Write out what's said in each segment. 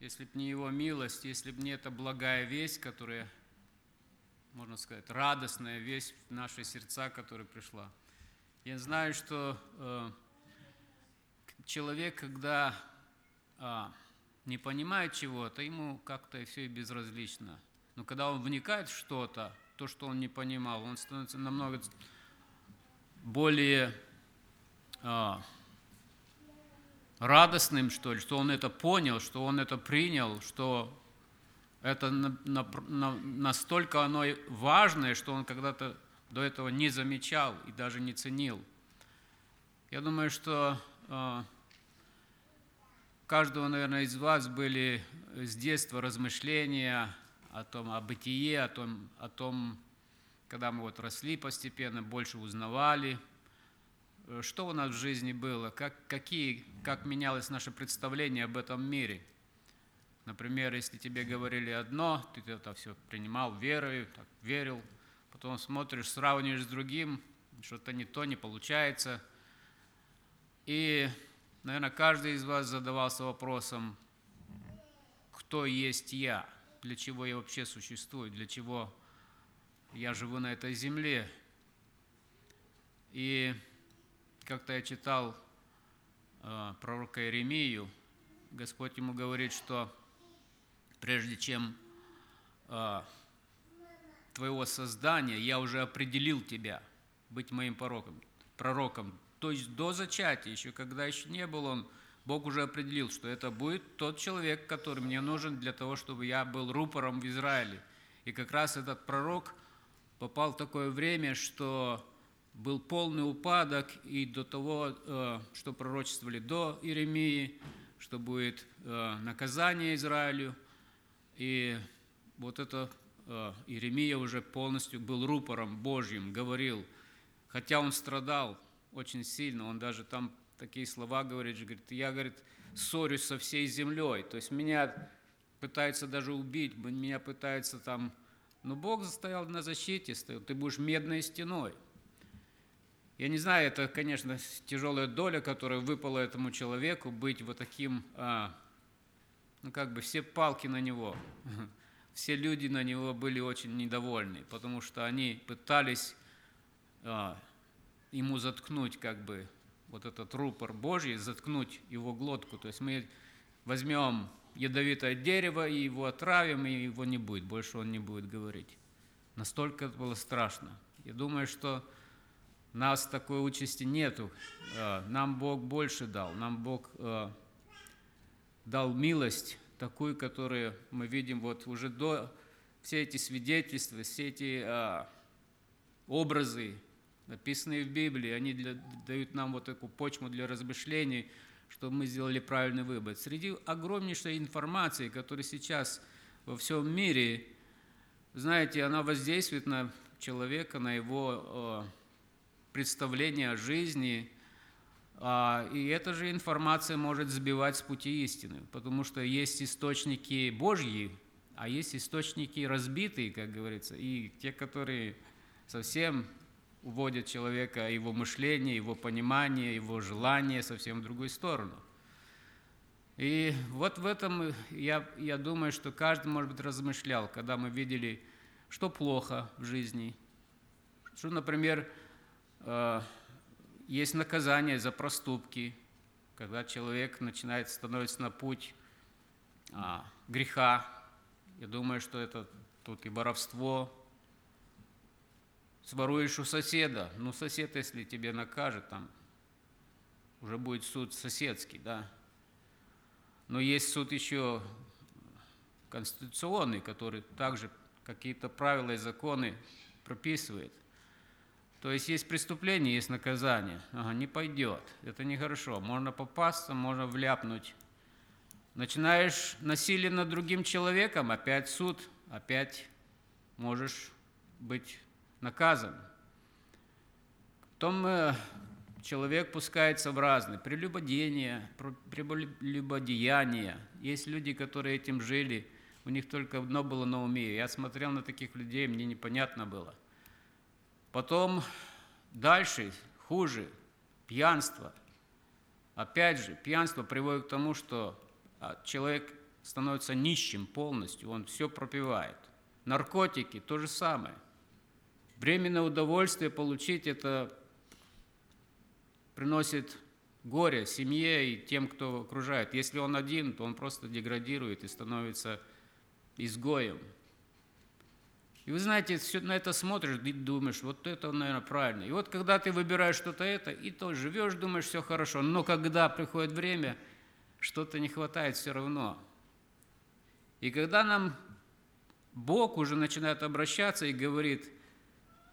если бы не Его милость, если бы не эта благая весть, которая, можно сказать, радостная весть в наши сердца, которая пришла. Я знаю, что э, человек, когда э, не понимает чего-то, ему как-то все и безразлично. Но когда он вникает в что-то, то, что он не понимал, он становится намного более а, радостным, что ли, что он это понял, что он это принял, что это на, на, на, настолько оно важное, что он когда-то до этого не замечал и даже не ценил. Я думаю, что э, каждого, наверное, из вас были с детства размышления о том, о бытие, о том, о том когда мы вот росли постепенно, больше узнавали, что у нас в жизни было, как, какие, как менялось наше представление об этом мире. Например, если тебе говорили одно, ты это все принимал верой, так, верил, потом смотришь, сравниваешь с другим, что-то не то, не получается. И, наверное, каждый из вас задавался вопросом, кто есть я, для чего я вообще существую, для чего я живу на этой земле. И как-то я читал э, пророка Иеремию, Господь ему говорит, что прежде чем э, твоего создания я уже определил тебя быть моим пророком, пророком. То есть до зачатия, еще когда еще не был он, Бог уже определил, что это будет тот человек, который мне нужен для того, чтобы я был рупором в Израиле. И как раз этот пророк – попал в такое время, что был полный упадок, и до того, э, что пророчествовали до Иеремии, что будет э, наказание Израилю, и вот это э, Иеремия уже полностью был рупором Божьим, говорил, хотя он страдал очень сильно, он даже там такие слова говорит, говорит, я, говорит, ссорюсь со всей землей, то есть меня пытаются даже убить, меня пытаются там но Бог стоял на защите, стоял, ты будешь медной стеной. Я не знаю, это, конечно, тяжелая доля, которая выпала этому человеку, быть вот таким, а, ну как бы все палки на него, все люди на него были очень недовольны, потому что они пытались а, ему заткнуть как бы вот этот рупор Божий, заткнуть его глотку. То есть мы возьмем ядовитое дерево, и его отравим, и его не будет, больше он не будет говорить. Настолько это было страшно. Я думаю, что нас такой участи нету. Э, нам Бог больше дал. Нам Бог э, дал милость такую, которую мы видим вот уже до все эти свидетельства, все эти э, образы, написанные в Библии, они для, дают нам вот такую почву для размышлений – чтобы мы сделали правильный выбор. Среди огромнейшей информации, которая сейчас во всем мире, знаете, она воздействует на человека, на его представление о жизни, а, и эта же информация может сбивать с пути истины, потому что есть источники Божьи, а есть источники разбитые, как говорится, и те, которые совсем уводит человека, его мышление, его понимание, его желание совсем в другую сторону. И вот в этом я, я думаю, что каждый, может быть, размышлял, когда мы видели, что плохо в жизни, что, например, есть наказание за проступки, когда человек начинает становиться на путь а, греха. Я думаю, что это тут и воровство, своруешь у соседа, ну сосед, если тебе накажет, там уже будет суд соседский, да. Но есть суд еще конституционный, который также какие-то правила и законы прописывает. То есть есть преступление, есть наказание. Ага, не пойдет, это нехорошо. Можно попасться, можно вляпнуть. Начинаешь насилие над другим человеком, опять суд, опять можешь быть наказан. Потом э, человек пускается в разные прелюбодения, прелюбодеяния. Есть люди, которые этим жили, у них только одно было на уме. Я смотрел на таких людей, мне непонятно было. Потом дальше, хуже, пьянство. Опять же, пьянство приводит к тому, что а, человек становится нищим полностью, он все пропивает. Наркотики – то же самое. Временное удовольствие получить – это приносит горе семье и тем, кто окружает. Если он один, то он просто деградирует и становится изгоем. И вы знаете, все на это смотришь и думаешь, вот это, наверное, правильно. И вот когда ты выбираешь что-то это, и то живешь, думаешь, все хорошо. Но когда приходит время, что-то не хватает все равно. И когда нам Бог уже начинает обращаться и говорит,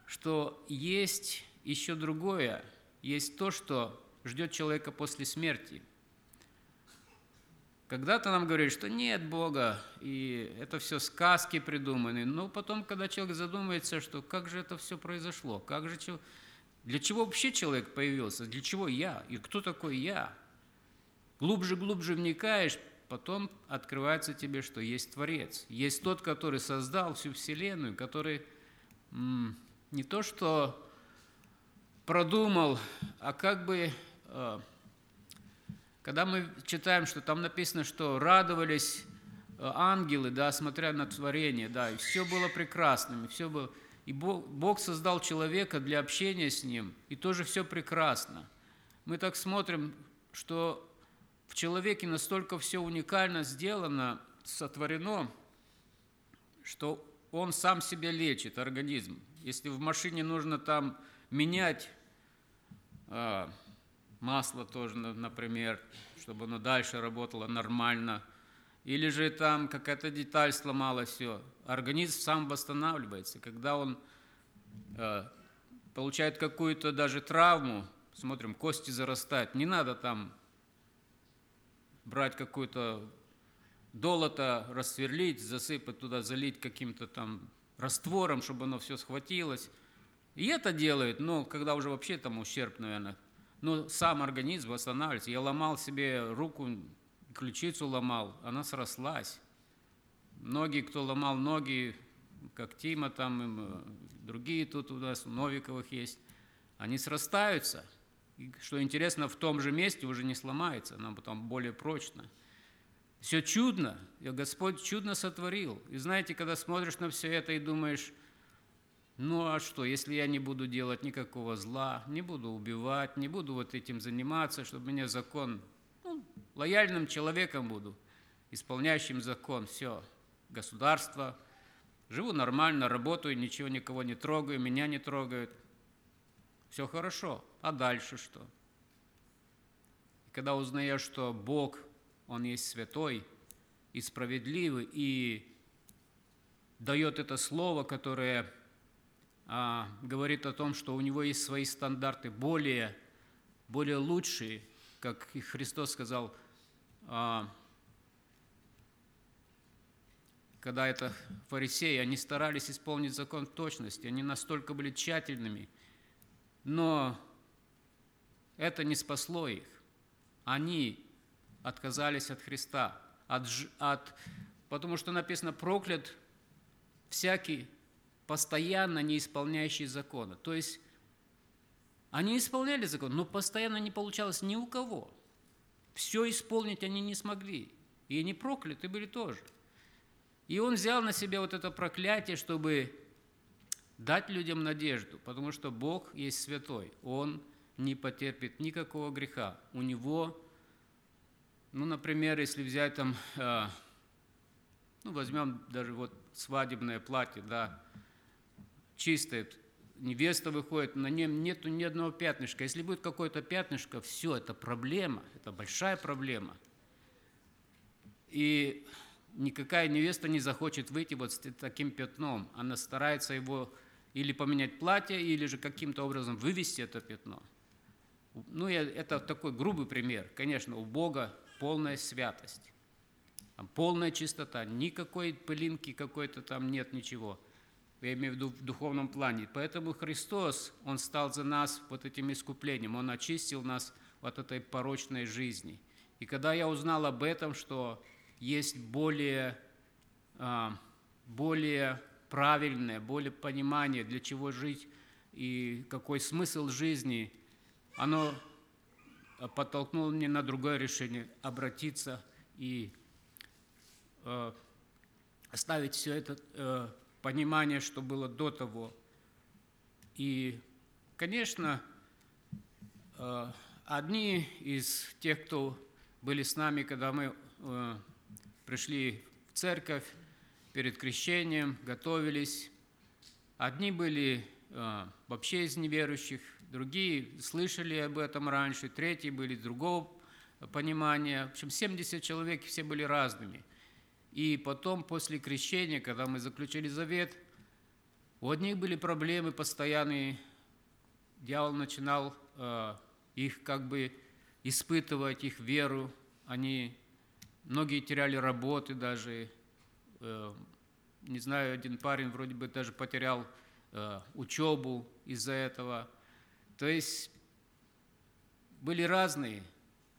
что есть еще другое, есть то, что ждет человека после смерти. Когда-то нам говорили, что нет Бога, и это все сказки придуманы. Но потом, когда человек задумается, что как же это все произошло, как же, для чего вообще человек появился, для чего я, и кто такой я, глубже-глубже вникаешь, потом открывается тебе, что есть Творец, есть тот, который создал всю Вселенную, который м- не то что продумал, а как бы Э, когда мы читаем, что там написано, что радовались э, ангелы, да, смотря на творение, да, и все было прекрасным, и все было... И Бог, Бог создал человека для общения с ним, и тоже все прекрасно. Мы так смотрим, что в человеке настолько все уникально сделано, сотворено, что он сам себя лечит, организм. Если в машине нужно там менять а, масло тоже, например, чтобы оно дальше работало нормально. Или же там какая-то деталь сломалась, все. Организм сам восстанавливается. Когда он э, получает какую-то даже травму, смотрим, кости зарастают, не надо там брать какую-то долото, рассверлить, засыпать туда, залить каким-то там раствором, чтобы оно все схватилось. И это делают, но когда уже вообще там ущерб, наверное, но сам организм восстанавливается. Я ломал себе руку, ключицу ломал, она срослась. Многие, кто ломал ноги, как Тима там, э, другие тут у нас, Новиковых есть, они срастаются. И, что интересно, в том же месте уже не сломается, она потом более прочно. Все чудно, и Господь чудно сотворил. И знаете, когда смотришь на все это и думаешь, ну а что, если я не буду делать никакого зла, не буду убивать, не буду вот этим заниматься, чтобы меня закон, ну, лояльным человеком буду, исполняющим закон, все, государство, живу нормально, работаю, ничего никого не трогаю, меня не трогают, все хорошо, а дальше что? И когда узнаешь, что Бог, Он есть святой и справедливый, и дает это слово, которое а, говорит о том, что у него есть свои стандарты более, более лучшие, как Христос сказал, а, когда это фарисеи, они старались исполнить закон в точности, они настолько были тщательными, но это не спасло их. Они отказались от Христа, от, от, потому что написано «проклят всякий, постоянно не исполняющие закона. То есть они исполняли закон, но постоянно не получалось ни у кого. Все исполнить они не смогли. И они прокляты были тоже. И он взял на себя вот это проклятие, чтобы дать людям надежду, потому что Бог есть святой. Он не потерпит никакого греха. У него, ну, например, если взять там, э, ну, возьмем даже вот свадебное платье, да, чистое, невеста выходит, на нем нету ни одного пятнышка. Если будет какое-то пятнышко, все, это проблема, это большая проблема. И никакая невеста не захочет выйти вот с таким пятном. Она старается его или поменять платье, или же каким-то образом вывести это пятно. Ну, это такой грубый пример. Конечно, у Бога полная святость, полная чистота, никакой пылинки какой-то там нет, ничего – я имею в виду в духовном плане. Поэтому Христос, Он стал за нас вот этим искуплением, Он очистил нас от этой порочной жизни. И когда я узнал об этом, что есть более, а, более правильное, более понимание, для чего жить и какой смысл жизни, оно подтолкнуло меня на другое решение – обратиться и э, оставить все это э, понимание, что было до того. И, конечно, э, одни из тех, кто были с нами, когда мы э, пришли в церковь перед крещением, готовились, одни были э, вообще из неверующих, другие слышали об этом раньше, третьи были другого понимания. В общем, 70 человек, все были разными. И потом, после крещения, когда мы заключили завет, у одних были проблемы постоянные, дьявол начинал э, их как бы испытывать, их веру. Они, многие теряли работы даже. Э, не знаю, один парень вроде бы даже потерял э, учебу из-за этого – то есть были разные.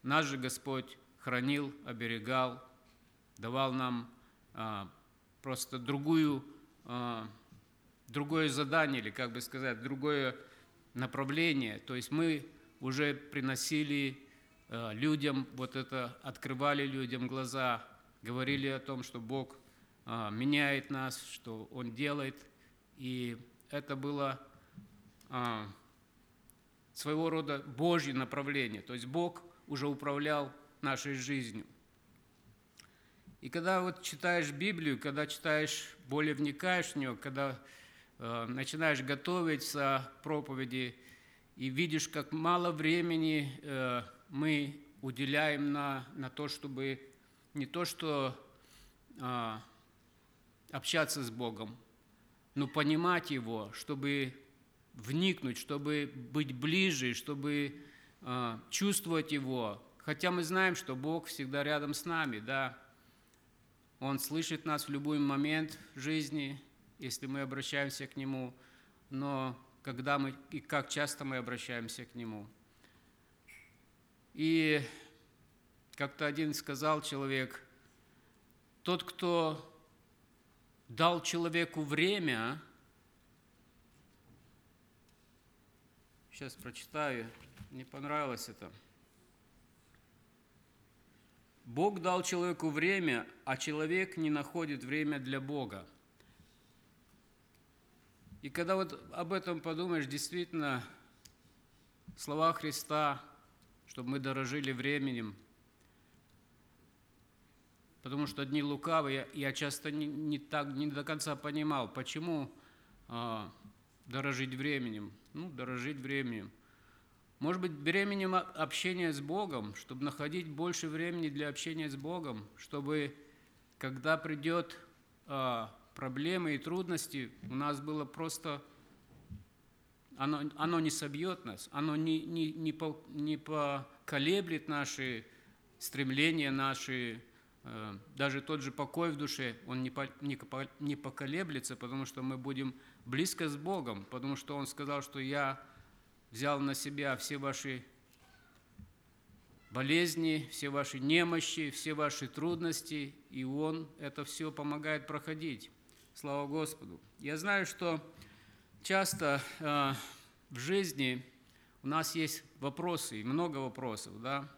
Наш же Господь хранил, оберегал, давал нам а, просто другую, а, другое задание, или, как бы сказать, другое направление. То есть мы уже приносили а, людям вот это, открывали людям глаза, говорили о том, что Бог меняет нас, что Он делает. И это было своего рода Божье направление. То есть Бог уже управлял нашей жизнью. И когда вот читаешь Библию, когда читаешь, более вникаешь в нее, когда э, начинаешь готовиться к проповеди и видишь, как мало времени э, мы уделяем на, на то, чтобы не то, что э, общаться с Богом, но понимать Его, чтобы вникнуть, чтобы быть ближе, чтобы э, чувствовать Его. Хотя мы знаем, что Бог всегда рядом с нами, да. Он слышит нас в любой момент жизни, если мы обращаемся к Нему, но когда мы и как часто мы обращаемся к Нему. И как-то один сказал человек, тот, кто дал человеку время, Сейчас прочитаю. Не понравилось это. Бог дал человеку время, а человек не находит время для Бога. И когда вот об этом подумаешь, действительно, слова Христа, чтобы мы дорожили временем, потому что дни лукавые, я часто не, не, так, не до конца понимал, почему а, дорожить временем. Ну, дорожить временем. Может быть, временем общения с Богом, чтобы находить больше времени для общения с Богом, чтобы, когда придет а, проблемы и трудности, у нас было просто... Оно, оно не собьет нас, оно не, не, не, по, не поколеблет наши стремления, наши Э, даже тот же покой в душе, он не, по, не, не поколеблется, потому что мы будем близко с Богом, потому что Он сказал, что я взял на себя все ваши болезни, все ваши немощи, все ваши трудности, и Он это все помогает проходить. Слава Господу. Я знаю, что часто э, в жизни у нас есть вопросы, много вопросов, да,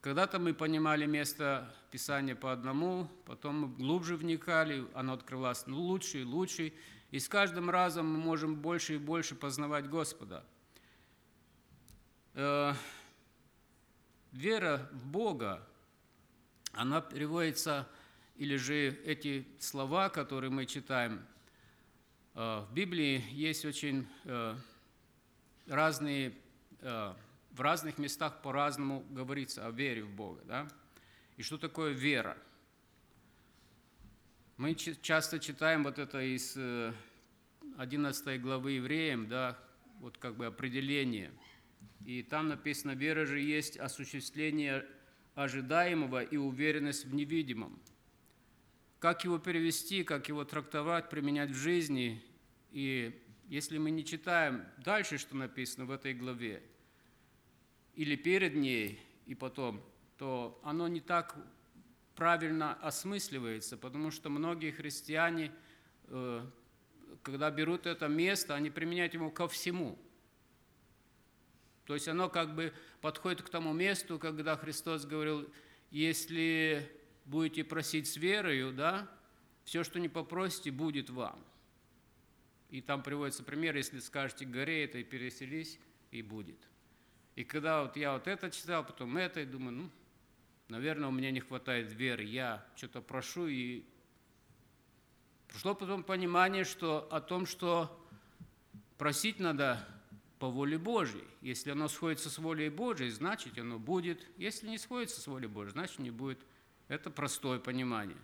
когда-то мы понимали место Писания по одному, потом мы глубже вникали, оно открывалось лучше и лучше, и с каждым разом мы можем больше и больше познавать Господа. Э, вера в Бога, она переводится, или же эти слова, которые мы читаем, э, в Библии есть очень э, разные в разных местах по-разному говорится о вере в Бога. Да? И что такое вера? Мы часто читаем вот это из 11 э, главы Евреям, да, вот как бы определение. И там написано, вера же есть осуществление ожидаемого и уверенность в невидимом. Как его перевести, как его трактовать, применять в жизни. И если мы не читаем дальше, что написано в этой главе, или перед ней и потом, то оно не так правильно осмысливается, потому что многие христиане, э, когда берут это место, они применяют его ко всему. То есть оно как бы подходит к тому месту, когда Христос говорил, если будете просить с верою, да, все, что не попросите, будет вам. И там приводится пример, если скажете горе это и переселись, и будет. И когда вот я вот это читал, потом это, и думаю, ну, наверное, у меня не хватает веры, я что-то прошу, и пришло потом понимание, что о том, что просить надо по воле Божьей. Если оно сходится с волей Божьей, значит оно будет. Если не сходится с волей Божьей, значит не будет. Это простое понимание.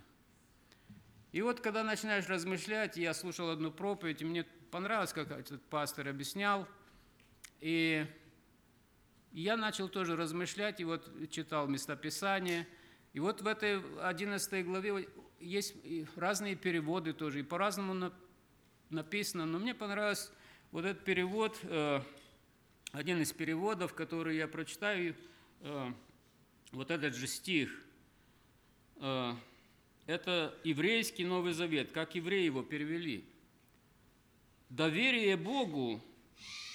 И вот когда начинаешь размышлять, я слушал одну проповедь, и мне понравилось, как этот пастор объяснял, и я начал тоже размышлять, и вот читал местописание, и вот в этой 11 главе есть разные переводы тоже, и по-разному написано, но мне понравился вот этот перевод, э, один из переводов, который я прочитаю, э, вот этот же стих э, – это еврейский Новый Завет, как евреи его перевели. Доверие Богу,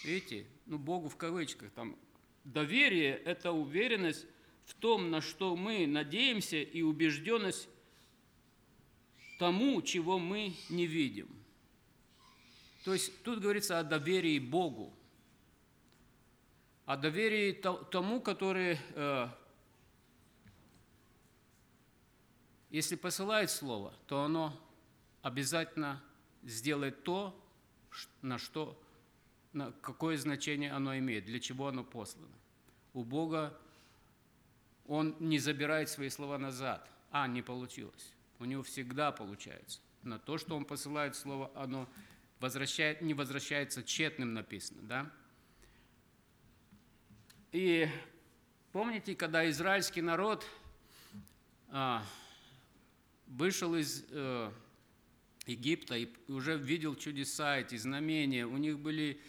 видите, ну Богу в кавычках, там, доверие – это уверенность в том, на что мы надеемся, и убежденность тому, чего мы не видим. То есть тут говорится о доверии Богу, о доверии тому, который э, Если посылает слово, то оно обязательно сделает то, на что, на какое значение оно имеет, для чего оно послано. У Бога Он не забирает свои слова назад. А, не получилось. У него всегда получается. На то, что Он посылает слово, оно возвращает, не возвращается тщетным написано. Да? И помните, когда израильский народ а, вышел из э, Египта и уже видел чудеса, эти знамения, у них были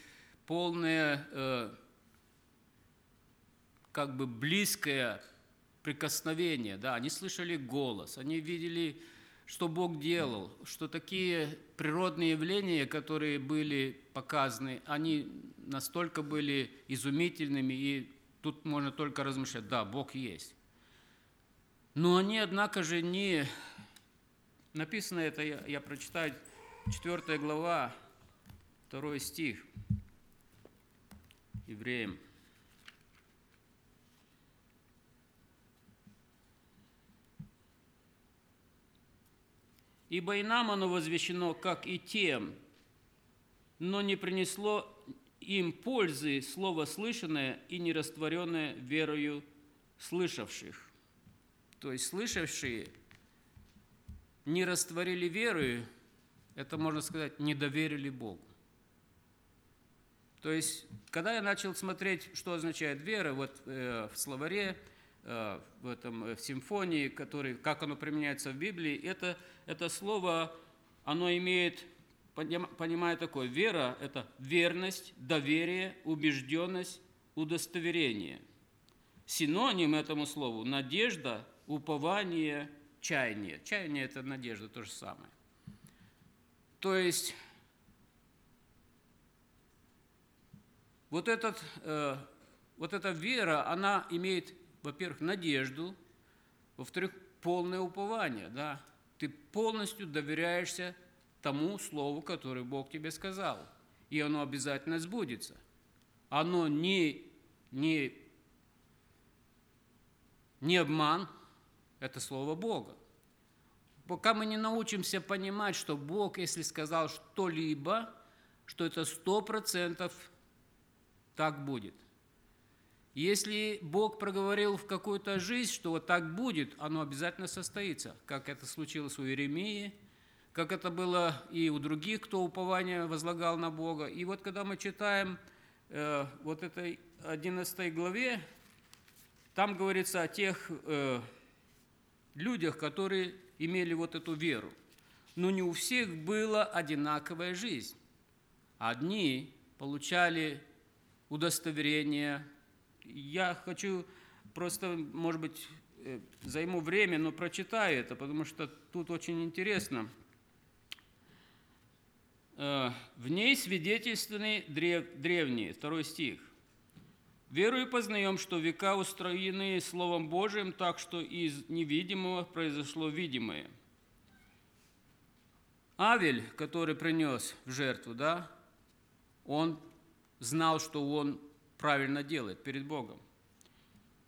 полное, э, как бы близкое прикосновение, да, они слышали голос, они видели, что Бог делал, что такие природные явления, которые были показаны, они настолько были изумительными, и тут можно только размышлять, да, Бог есть. Но они, однако же, не Написано это, я, я прочитаю, 4 глава, 2 стих, евреям. Ибо и нам оно возвещено, как и тем, но не принесло им пользы слово слышанное и не растворенное верою слышавших. То есть слышавшие – не растворили веру, это, можно сказать, не доверили Богу. То есть, когда я начал смотреть, что означает вера, вот э, в словаре, э, в этом э, в симфонии, который, как оно применяется в Библии, это, это слово, оно имеет, понимая такое, вера – это верность, доверие, убежденность, удостоверение. Синоним этому слову – надежда, упование, чаяние. Чаяние – это надежда, то же самое. То есть вот, этот, э, вот эта вера, она имеет, во-первых, надежду, во-вторых, полное упование. Да? Ты полностью доверяешься тому слову, которое Бог тебе сказал, и оно обязательно сбудется. Оно не, не, не обман, это Слово Бога. Пока мы не научимся понимать, что Бог, если сказал что-либо, что это сто процентов так будет. Если Бог проговорил в какую-то жизнь, что вот так будет, оно обязательно состоится, как это случилось у Иеремии, как это было и у других, кто упование возлагал на Бога. И вот когда мы читаем э, вот этой 11 главе, там говорится о тех э, людях, которые имели вот эту веру. Но не у всех была одинаковая жизнь. Одни получали удостоверение. Я хочу просто, может быть, э, займу время, но прочитаю это, потому что тут очень интересно. Э, в ней свидетельственны древ, древние, второй стих. Верою познаем, что века устроены Словом Божиим так, что из невидимого произошло видимое. Авель, который принес в жертву, да, он знал, что он правильно делает перед Богом.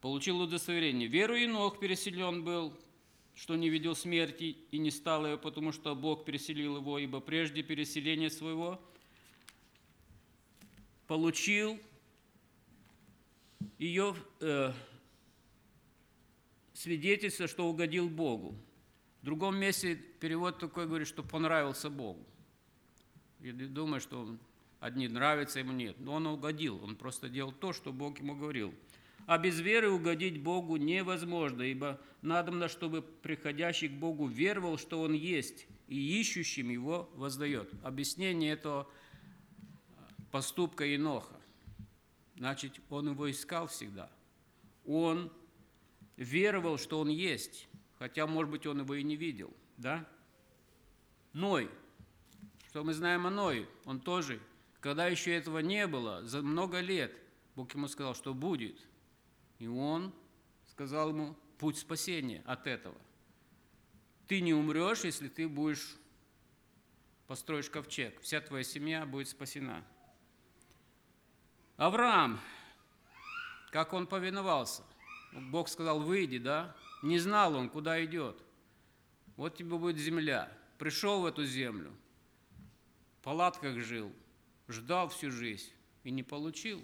Получил удостоверение. Веру Енох переселен был, что не видел смерти и не стал ее, потому что Бог переселил его, ибо прежде переселения своего получил ее э, свидетельство, что угодил Богу. В другом месте перевод такой говорит, что понравился Богу. Я думаю, что одни нравятся, ему нет. Но он угодил, он просто делал то, что Бог ему говорил. А без веры угодить Богу невозможно, ибо надо, чтобы приходящий к Богу веровал, что Он есть, и ищущим Его воздает. Объяснение этого поступка Еноха. Значит, он его искал всегда. Он веровал, что он есть, хотя, может быть, он его и не видел. Да? Ной. Что мы знаем о Ное? Он тоже, когда еще этого не было, за много лет, Бог ему сказал, что будет. И он сказал ему путь спасения от этого. Ты не умрешь, если ты будешь построишь ковчег. Вся твоя семья будет спасена. Авраам, как он повиновался? Бог сказал, выйди, да? Не знал он, куда идет. Вот тебе будет земля. Пришел в эту землю, в палатках жил, ждал всю жизнь и не получил.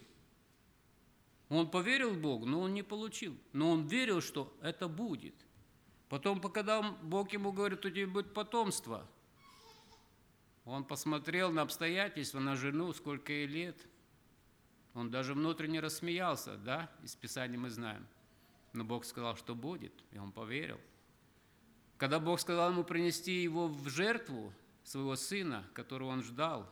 Он поверил Богу, но он не получил. Но он верил, что это будет. Потом, когда Бог ему говорит, у тебя будет потомство, он посмотрел на обстоятельства, на жену, сколько ей лет – он даже внутренне рассмеялся, да, из Писания мы знаем. Но Бог сказал, что будет, и он поверил. Когда Бог сказал ему принести его в жертву, своего сына, которого он ждал,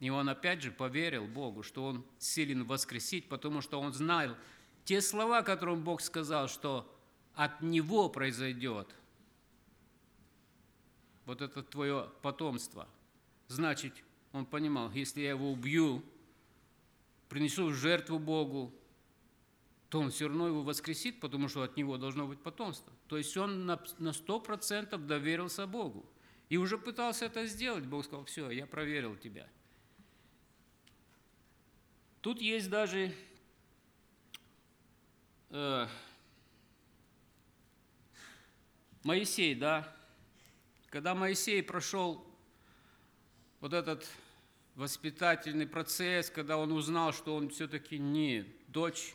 и он опять же поверил Богу, что он силен воскресить, потому что он знал те слова, которые Бог сказал, что от него произойдет вот это твое потомство. Значит, он понимал, если я его убью, принесу жертву Богу, то он все равно его воскресит, потому что от него должно быть потомство. То есть он на сто процентов доверился Богу. И уже пытался это сделать. Бог сказал, все, я проверил тебя. Тут есть даже э, Моисей, да. Когда Моисей прошел вот этот воспитательный процесс, когда он узнал, что он все-таки не дочь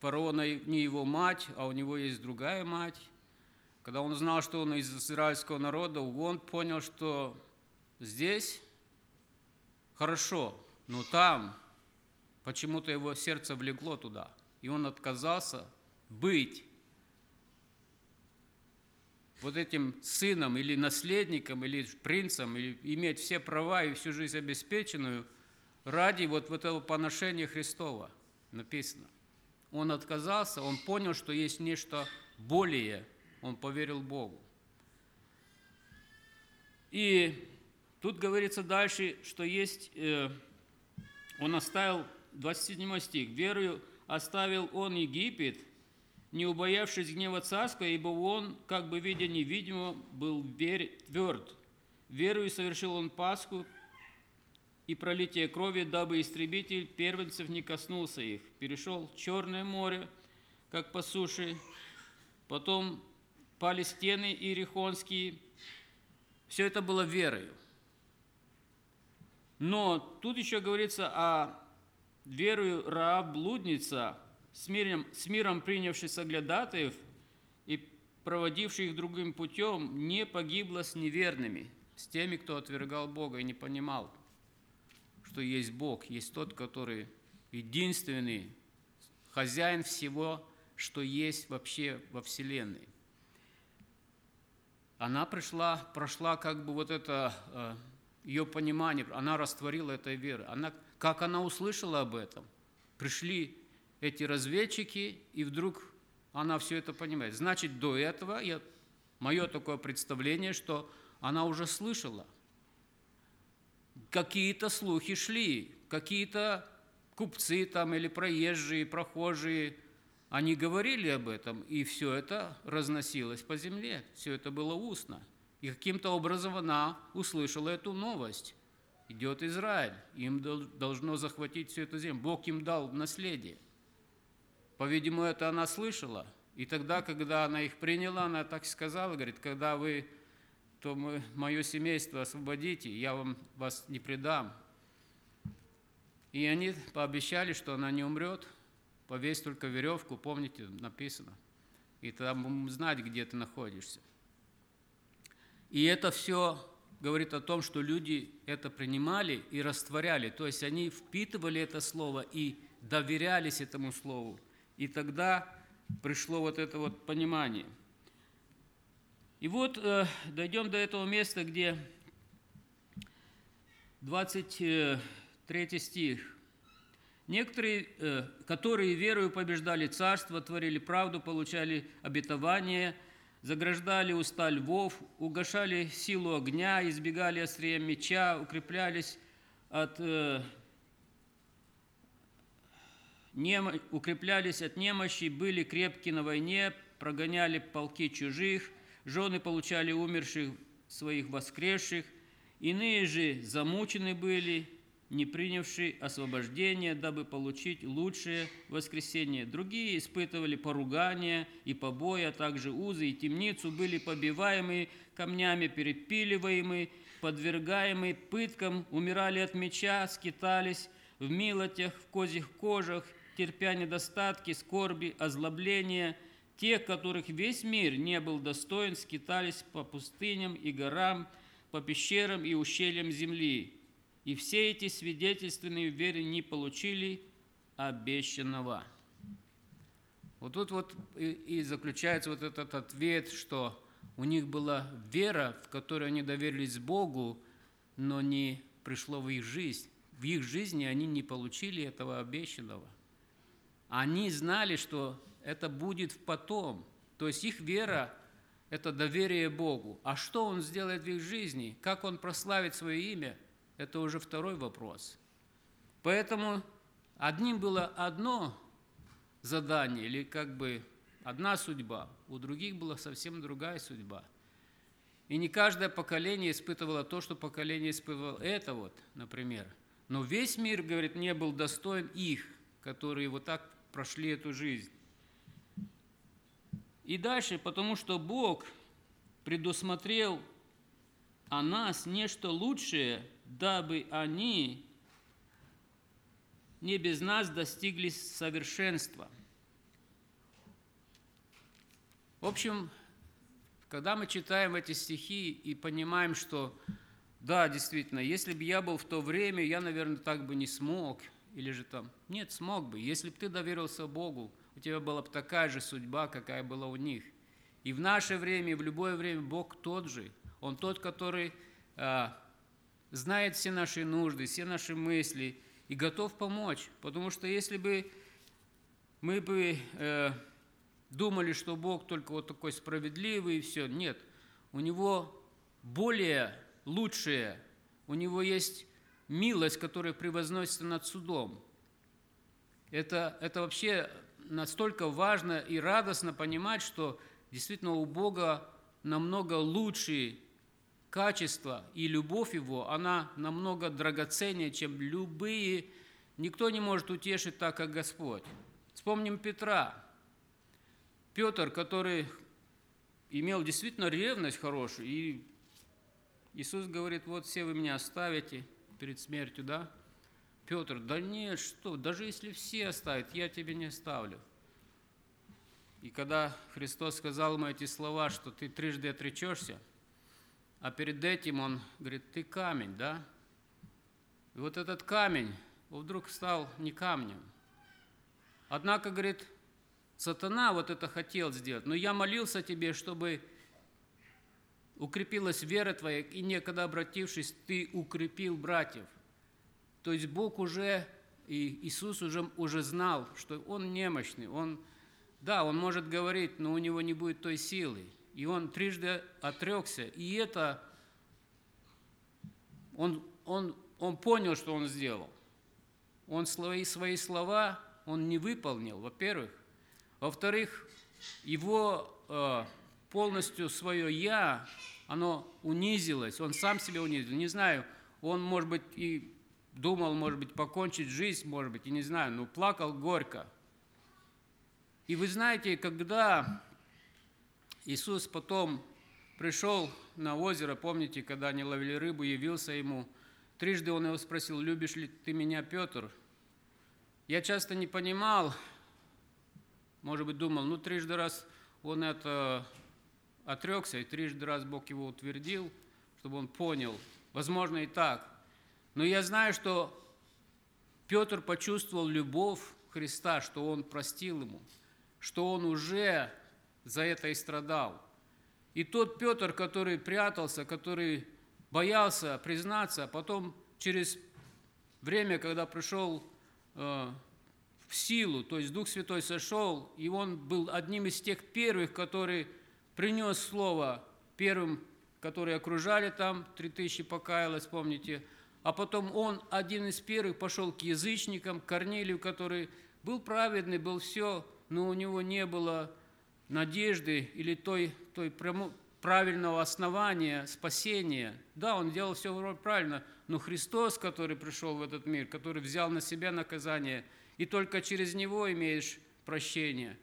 фараона, не его мать, а у него есть другая мать, когда он узнал, что он из израильского народа, он понял, что здесь хорошо, но там почему-то его сердце влекло туда, и он отказался быть вот этим сыном или наследником, или принцем, или иметь все права и всю жизнь обеспеченную ради вот этого поношения Христова, написано. Он отказался, он понял, что есть нечто более, он поверил Богу. И тут говорится дальше, что есть, э, он оставил, 27 стих, «Верою оставил он Египет, не убоявшись гнева царского, ибо он, как бы видя невидимого, был вер... тверд. Верою совершил он Пасху и пролитие крови, дабы истребитель первенцев не коснулся их. Перешел Черное море, как по суше, потом пали стены Иерихонские. Все это было верою. Но тут еще говорится о верою Рааб блудница – с миром, с миром принявший соглядатаев и проводивший их другим путем, не погибла с неверными, с теми, кто отвергал Бога и не понимал, что есть Бог, есть тот, который единственный хозяин всего, что есть вообще во Вселенной. Она пришла, прошла как бы вот это э, ее понимание, она растворила этой веры. Она, как она услышала об этом, пришли эти разведчики, и вдруг она все это понимает. Значит, до этого я, мое такое представление, что она уже слышала. Какие-то слухи шли, какие-то купцы там или проезжие, прохожие, они говорили об этом, и все это разносилось по земле, все это было устно. И каким-то образом она услышала эту новость. Идет Израиль, им должно захватить всю эту землю. Бог им дал наследие. По-видимому, это она слышала. И тогда, когда она их приняла, она так сказала, говорит, когда вы то мы, мое семейство освободите, я вам, вас не предам. И они пообещали, что она не умрет, повесь только веревку, помните, написано. И будем знать, где ты находишься. И это все говорит о том, что люди это принимали и растворяли. То есть они впитывали это слово и доверялись этому слову. И тогда пришло вот это вот понимание – и вот э, дойдем до этого места, где 23 стих. Некоторые, э, которые верою побеждали царство, творили правду, получали обетование, заграждали уста львов, угошали силу огня, избегали острия меча, укреплялись от, э, нем, укреплялись от немощи, были крепки на войне, прогоняли полки чужих – жены получали умерших своих воскресших, иные же замучены были, не принявшие освобождения, дабы получить лучшее воскресение. Другие испытывали поругания и побои, а также узы и темницу, были побиваемы камнями, перепиливаемы, подвергаемы пыткам, умирали от меча, скитались в милотях, в козьих кожах, терпя недостатки, скорби, озлобления – те, которых весь мир не был достоин, скитались по пустыням и горам, по пещерам и ущельям земли. И все эти свидетельственные в вере не получили обещанного. Вот тут вот и, заключается вот этот ответ, что у них была вера, в которой они доверились Богу, но не пришло в их жизнь. В их жизни они не получили этого обещанного. Они знали, что это будет в потом. То есть их вера – это доверие Богу. А что Он сделает в их жизни, как Он прославит свое имя, это уже второй вопрос. Поэтому одним было одно задание или как бы одна судьба, у других была совсем другая судьба. И не каждое поколение испытывало то, что поколение испытывало это вот, например. Но весь мир, говорит, не был достоин их, которые вот так прошли эту жизнь. И дальше, потому что Бог предусмотрел о нас нечто лучшее, дабы они не без нас достигли совершенства. В общем, когда мы читаем эти стихи и понимаем, что да, действительно, если бы я был в то время, я, наверное, так бы не смог, или же там, нет, смог бы, если бы ты доверился Богу, у тебя была бы такая же судьба, какая была у них. И в наше время, и в любое время Бог тот же. Он тот, который а, знает все наши нужды, все наши мысли и готов помочь. Потому что если бы мы бы э, думали, что Бог только вот такой справедливый и все, нет. У Него более лучшее, у Него есть милость, которая превозносится над судом. Это, это вообще настолько важно и радостно понимать, что действительно у Бога намного лучшие качества, и любовь Его, она намного драгоценнее, чем любые, никто не может утешить так, как Господь. Вспомним Петра. Петр, который имел действительно ревность хорошую, и Иисус говорит, вот все вы меня оставите перед смертью, да? Петр, да нет, что, даже если все оставят, я тебе не оставлю. И когда Христос сказал ему эти слова, что ты трижды отречешься, а перед этим он говорит, ты камень, да? И вот этот камень вдруг стал не камнем. Однако, говорит, сатана вот это хотел сделать, но я молился тебе, чтобы укрепилась вера твоя, и некогда обратившись, ты укрепил братьев. То есть Бог уже, и Иисус уже, уже знал, что Он немощный, Он, да, Он может говорить, но у Него не будет той силы. И Он трижды отрекся, и это он, он, он понял, что Он сделал. он свои, свои слова он не выполнил, во-первых. Во-вторых, его э, полностью свое «я», оно унизилось, он сам себя унизил. Не знаю, он, может быть, и думал, может быть, покончить жизнь, может быть, и не знаю, но плакал горько. И вы знаете, когда Иисус потом пришел на озеро, помните, когда они ловили рыбу, явился ему, трижды он его спросил, любишь ли ты меня, Петр? Я часто не понимал, может быть, думал, ну, трижды раз он это отрекся, и трижды раз Бог его утвердил, чтобы он понял. Возможно, и так. Но я знаю, что Петр почувствовал любовь Христа, что он простил ему, что он уже за это и страдал. И тот Петр, который прятался, который боялся признаться, а потом через время, когда пришел э, в силу, то есть Дух Святой сошел, и он был одним из тех первых, который принес слово первым, которые окружали там, три тысячи покаялось, помните, а потом он, один из первых, пошел к язычникам, к Корнилию, который был праведный, был все, но у него не было надежды или той, той правильного основания спасения. Да, он делал все правильно, но Христос, который пришел в этот мир, который взял на себя наказание, и только через Него имеешь прощение.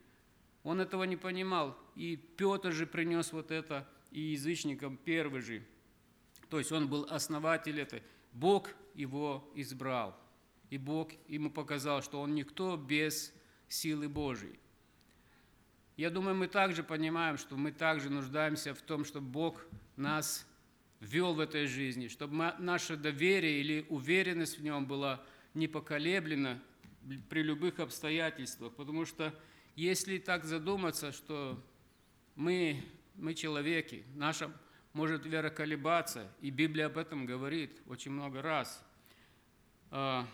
Он этого не понимал, и Петр же принес вот это и язычникам первый же. То есть он был основатель этой. Бог его избрал, и Бог ему показал, что он никто без силы Божией. Я думаю, мы также понимаем, что мы также нуждаемся в том, чтобы Бог нас вел в этой жизни, чтобы наше доверие или уверенность в Нем была не поколеблена при любых обстоятельствах. Потому что если так задуматься, что мы, мы человеки, наша может вера колебаться, и Библия об этом говорит очень много раз. В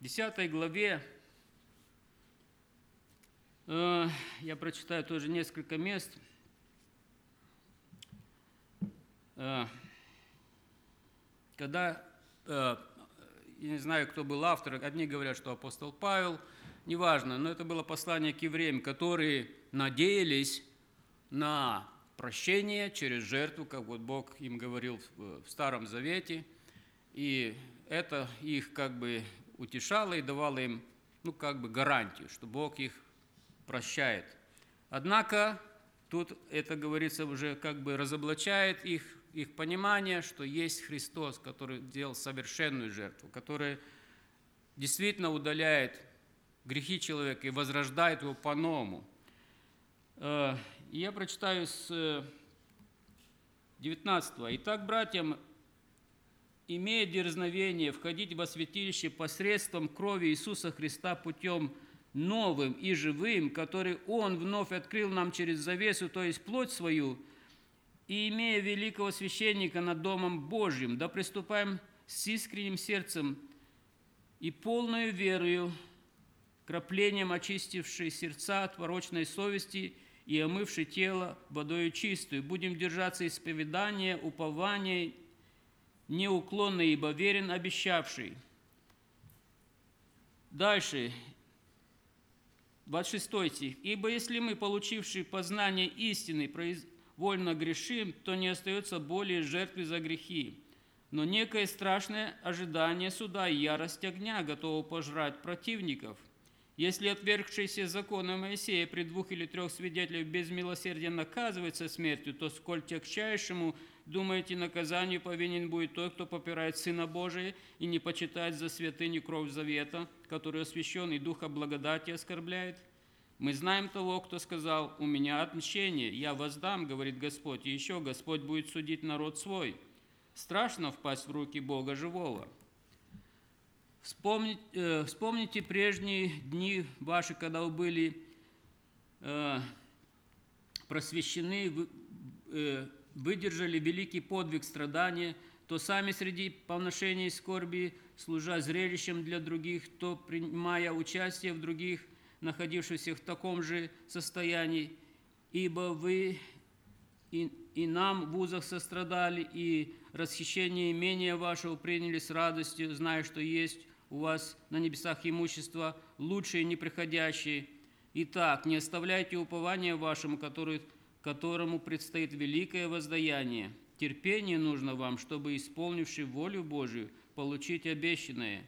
10 главе я прочитаю тоже несколько мест. Э, когда, э, я не знаю, кто был автор, одни говорят, что апостол Павел, неважно, но это было послание к евреям, которые надеялись на прощение через жертву, как вот Бог им говорил в Старом Завете, и это их как бы утешало и давало им, ну, как бы гарантию, что Бог их прощает. Однако тут это говорится уже как бы разоблачает их, их понимание, что есть Христос, который делал совершенную жертву, который действительно удаляет грехи человека и возрождает его по-новому. Э, я прочитаю с 19. Э, «Итак, братьям, имея дерзновение входить во святилище посредством крови Иисуса Христа путем новым и живым, который Он вновь открыл нам через завесу, то есть плоть свою, и имея великого священника над Домом Божьим, да приступаем с искренним сердцем и полной верою, краплением очистившей сердца от порочной совести и омывшей тело водою чистую. Будем держаться исповедания, упования, неуклонно, ибо верен обещавший. Дальше. 26 стих. «Ибо если мы, получившие познание истины, произвольно грешим, то не остается более жертвы за грехи, но некое страшное ожидание суда и ярость огня готово пожрать противников. Если отвергшийся закона Моисея при двух или трех свидетелях без милосердия наказывается смертью, то сколь тягчайшему Думаете, наказанию повинен будет тот, кто попирает Сына Божия и не почитает за святыню кровь завета, который освящен и Духа благодати оскорбляет? Мы знаем того, кто сказал, «У меня отмщение, я воздам, говорит Господь, и еще Господь будет судить народ свой». Страшно впасть в руки Бога живого. Вспомните, э, вспомните прежние дни ваши, когда вы были э, просвещены, э, выдержали великий подвиг страдания, то сами среди поношений и скорби, служа зрелищем для других, то принимая участие в других, находившихся в таком же состоянии, ибо вы и, и нам в узах сострадали, и расхищение имения вашего приняли с радостью, зная, что есть у вас на небесах имущество лучшее и неприходящее. Итак, не оставляйте упования вашему, который, которому предстоит великое воздаяние. Терпение нужно вам, чтобы, исполнивши волю Божию, получить обещанное.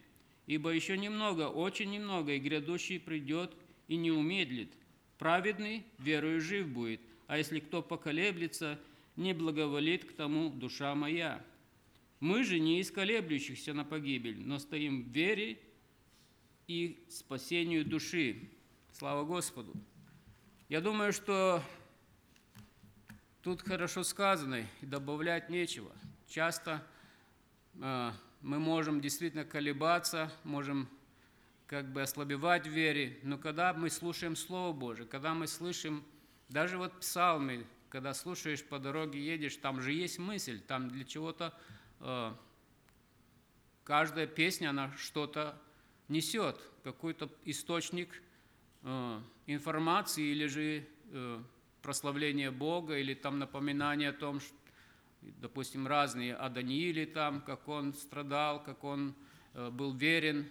Ибо еще немного, очень немного, и грядущий придет и не умедлит. Праведный верою жив будет, а если кто поколеблется, не благоволит к тому душа моя. Мы же не из колеблющихся на погибель, но стоим в вере и спасению души. Слава Господу! Я думаю, что тут хорошо сказано, и добавлять нечего. Часто э, мы можем действительно колебаться, можем как бы ослабевать в вере, но когда мы слушаем Слово Божие, когда мы слышим, даже вот псалмы, когда слушаешь по дороге, едешь, там же есть мысль, там для чего-то э, каждая песня, она что-то несет, какой-то источник э, информации или же э, прославление Бога, или там напоминание о том, что, допустим, разные о Данииле там, как он страдал, как он э, был верен.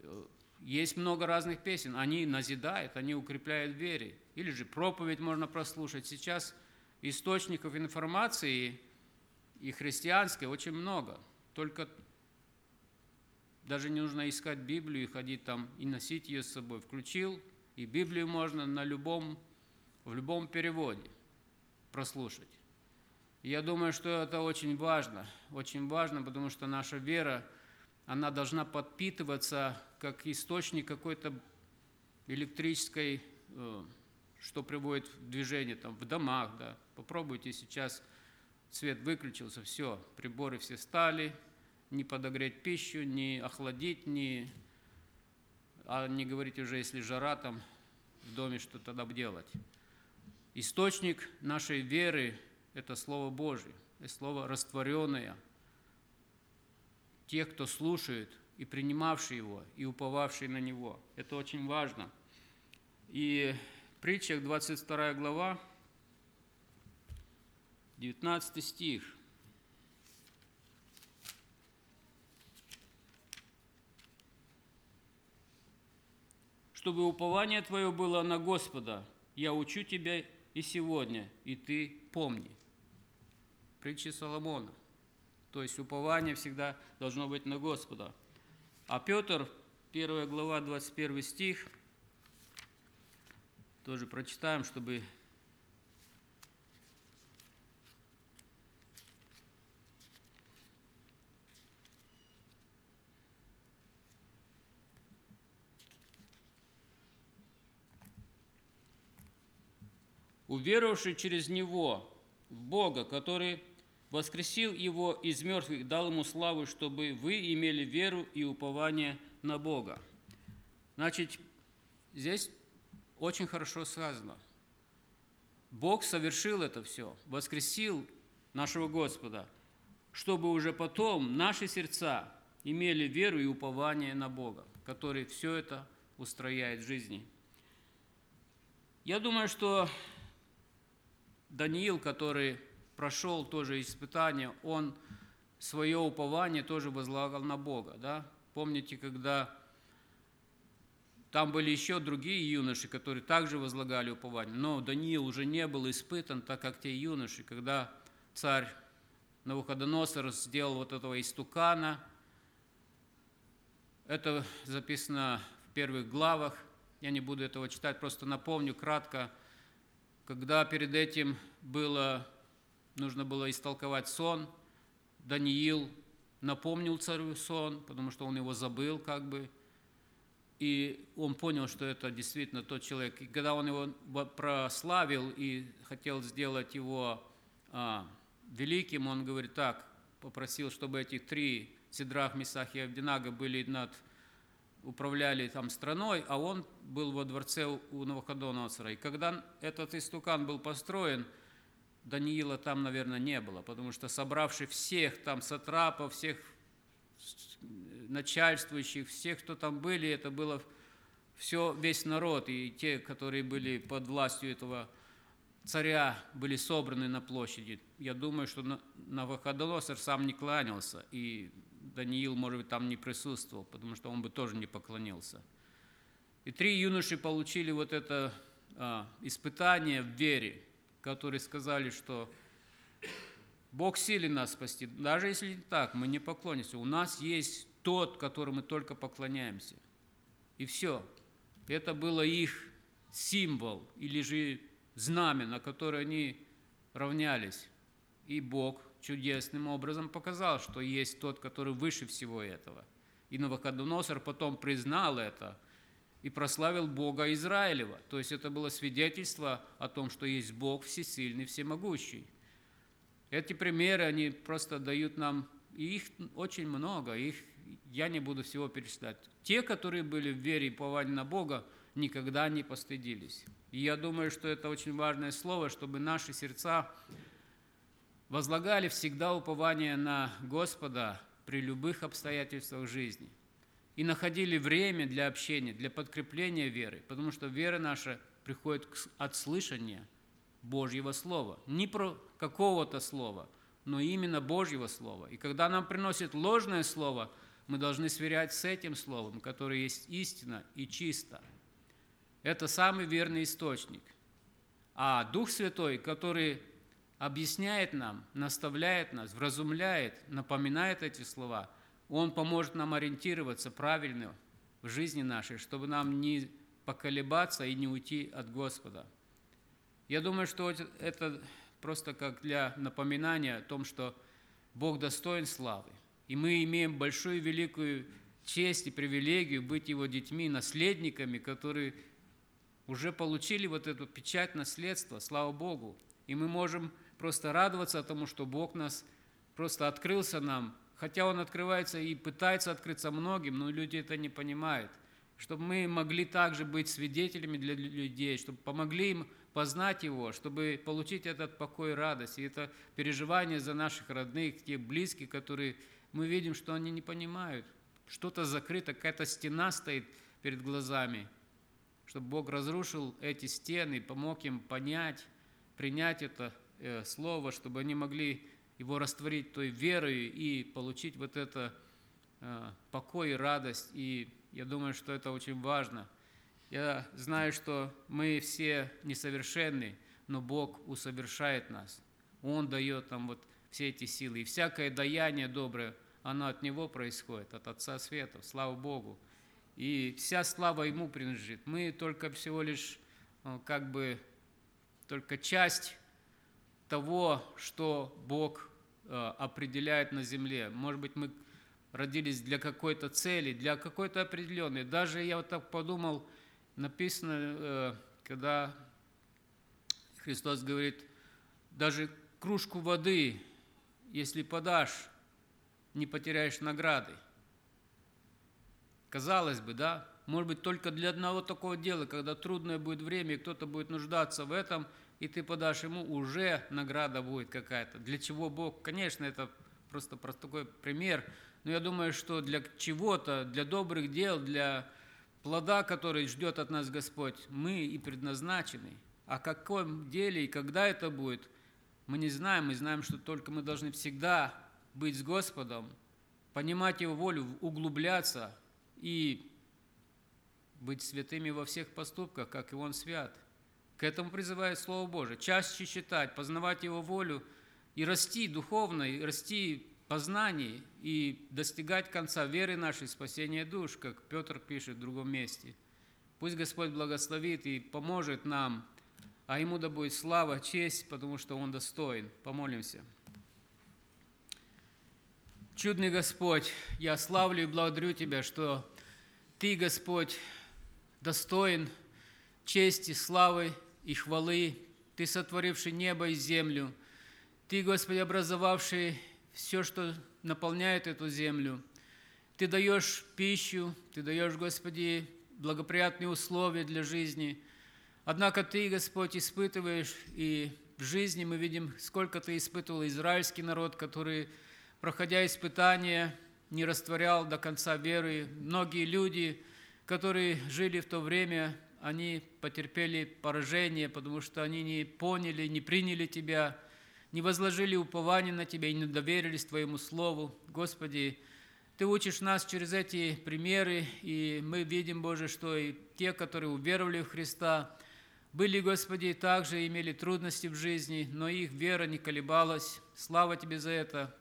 Э, есть много разных песен, они назидают, они укрепляют вере. Или же проповедь можно прослушать. Сейчас источников информации и христианской очень много. Только даже не нужно искать Библию и ходить там и носить ее с собой. Включил, и Библию можно на любом, в любом переводе прослушать. Я думаю, что это очень важно, очень важно, потому что наша вера, она должна подпитываться как источник какой-то электрической, э, что приводит в движение там, в домах. Да. Попробуйте сейчас, свет выключился, все, приборы все стали, не подогреть пищу, не охладить, не, а не говорить уже, если жара там в доме, что тогда делать. Источник нашей веры – это Слово Божье, это Слово растворенное. Тех, кто слушает и принимавший его, и уповавший на него. Это очень важно. И притчах 22 глава, 19 стих – чтобы упование твое было на Господа. Я учу тебя и сегодня, и ты помни. Притчи Соломона. То есть упование всегда должно быть на Господа. А Петр, 1 глава, 21 стих, тоже прочитаем, чтобы уверовавший через Него в Бога, который воскресил Его из мертвых, дал Ему славу, чтобы вы имели веру и упование на Бога. Значит, здесь очень хорошо сказано. Бог совершил это все, воскресил нашего Господа, чтобы уже потом наши сердца имели веру и упование на Бога, который все это устрояет в жизни. Я думаю, что Даниил, который прошел тоже испытание, он свое упование тоже возлагал на Бога. Да? Помните, когда там были еще другие юноши, которые также возлагали упование, но Даниил уже не был испытан, так как те юноши, когда царь Навуходоносор сделал вот этого истукана, это записано в первых главах, я не буду этого читать, просто напомню кратко – когда перед этим было, нужно было истолковать сон, Даниил напомнил царю сон, потому что он его забыл как бы, и он понял, что это действительно тот человек. И когда он его прославил и хотел сделать его а, великим, он говорит так, попросил, чтобы эти три Сидрах, Месах и Авдинага были над управляли там страной, а он был во дворце у Навуходоносора. И когда этот истукан был построен, Даниила там, наверное, не было, потому что собравший всех там сатрапов, всех начальствующих, всех, кто там были, это было все, весь народ, и те, которые были под властью этого царя, были собраны на площади. Я думаю, что Навуходоносор сам не кланялся, и Даниил, может быть, там не присутствовал, потому что он бы тоже не поклонился. И три юноши получили вот это а, испытание в вере, которые сказали, что Бог силен нас спасти. Даже если не так, мы не поклонимся. У нас есть тот, которому мы только поклоняемся. И все. Это было их символ или же знамя, на которое они равнялись. И Бог чудесным образом показал, что есть тот, который выше всего этого. И Навуходоносор потом признал это и прославил Бога Израилева. То есть это было свидетельство о том, что есть Бог всесильный, всемогущий. Эти примеры, они просто дают нам, и их очень много, их я не буду всего перечислять. Те, которые были в вере и повали на Бога, никогда не постыдились. И я думаю, что это очень важное слово, чтобы наши сердца возлагали всегда упование на Господа при любых обстоятельствах жизни и находили время для общения, для подкрепления веры, потому что вера наша приходит от слышания Божьего Слова, не про какого-то слова, но именно Божьего Слова. И когда нам приносит ложное слово, мы должны сверять с этим словом, которое есть истина и чисто. Это самый верный источник. А Дух Святой, который объясняет нам, наставляет нас, вразумляет, напоминает эти слова, Он поможет нам ориентироваться правильно в жизни нашей, чтобы нам не поколебаться и не уйти от Господа. Я думаю, что это просто как для напоминания о том, что Бог достоин славы. И мы имеем большую великую честь и привилегию быть Его детьми, наследниками, которые уже получили вот эту печать наследства, слава Богу. И мы можем просто радоваться тому, что Бог нас просто открылся нам, хотя Он открывается и пытается открыться многим, но люди это не понимают. Чтобы мы могли также быть свидетелями для людей, чтобы помогли им познать Его, чтобы получить этот покой и радость, и это переживание за наших родных, тех близких, которые мы видим, что они не понимают. Что-то закрыто, какая-то стена стоит перед глазами. Чтобы Бог разрушил эти стены, помог им понять, принять это Слово, чтобы они могли его растворить той верой и получить вот это э, покой и радость. И я думаю, что это очень важно. Я знаю, что мы все несовершенны, но Бог усовершает нас. Он дает нам вот все эти силы. И всякое даяние доброе, оно от Него происходит, от Отца Света. Слава Богу. И вся слава Ему принадлежит. Мы только всего лишь э, как бы только часть того, что Бог э, определяет на земле. Может быть, мы родились для какой-то цели, для какой-то определенной. Даже я вот так подумал, написано, э, когда Христос говорит, даже кружку воды, если подашь, не потеряешь награды. Казалось бы, да, может быть, только для одного такого дела, когда трудное будет время, и кто-то будет нуждаться в этом – и ты подашь ему, уже награда будет какая-то. Для чего Бог? Конечно, это просто такой пример, но я думаю, что для чего-то, для добрых дел, для плода, который ждет от нас Господь, мы и предназначены. О каком деле и когда это будет, мы не знаем. Мы знаем, что только мы должны всегда быть с Господом, понимать Его волю, углубляться и быть святыми во всех поступках, как и Он свят – к этому призывает Слово Божие. Чаще читать, познавать Его волю и расти духовно, и расти познании и достигать конца веры нашей, спасения душ, как Петр пишет в другом месте. Пусть Господь благословит и поможет нам, а Ему да будет слава, честь, потому что Он достоин. Помолимся. Чудный Господь, я славлю и благодарю Тебя, что Ты, Господь, достоин чести, славы и хвалы, Ты, сотворивший небо и землю, Ты, Господи, образовавший все, что наполняет эту землю. Ты даешь пищу, Ты даешь, Господи, благоприятные условия для жизни. Однако Ты, Господь, испытываешь, и в жизни мы видим, сколько Ты испытывал израильский народ, который, проходя испытания, не растворял до конца веры. Многие люди, которые жили в то время, они потерпели поражение, потому что они не поняли, не приняли Тебя, не возложили упование на Тебя и не доверились Твоему Слову. Господи, Ты учишь нас через эти примеры, и мы видим, Боже, что и те, которые уверовали в Христа, были, Господи, также имели трудности в жизни, но их вера не колебалась. Слава Тебе за это.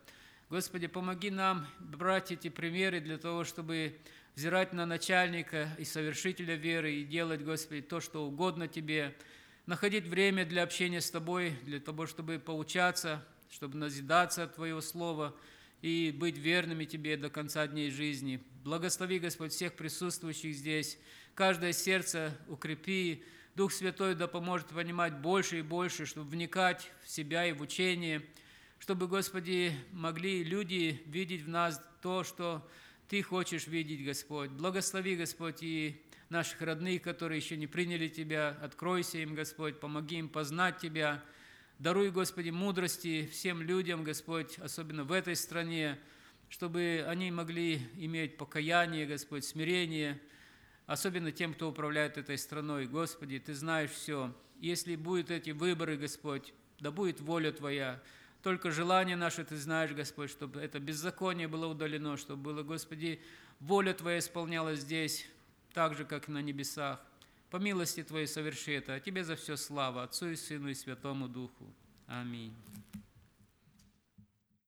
Господи, помоги нам брать эти примеры для того, чтобы взирать на начальника и совершителя веры и делать, Господи, то, что угодно Тебе, находить время для общения с Тобой, для того, чтобы поучаться, чтобы назидаться от Твоего Слова и быть верными Тебе до конца дней жизни. Благослови, Господь, всех присутствующих здесь, каждое сердце укрепи, Дух Святой да поможет понимать больше и больше, чтобы вникать в себя и в учение, чтобы, Господи, могли люди видеть в нас то, что Ты хочешь видеть, Господь. Благослови, Господь, и наших родных, которые еще не приняли Тебя. Откройся им, Господь, помоги им познать Тебя. Даруй, Господи, мудрости всем людям, Господь, особенно в этой стране, чтобы они могли иметь покаяние, Господь, смирение – особенно тем, кто управляет этой страной. Господи, Ты знаешь все. Если будут эти выборы, Господь, да будет воля Твоя. Только желание наше Ты знаешь, Господь, чтобы это беззаконие было удалено, чтобы было, Господи, воля Твоя исполнялась здесь, так же, как и на небесах. По милости Твоей соверши это, а Тебе за все слава, Отцу и Сыну и Святому Духу. Аминь.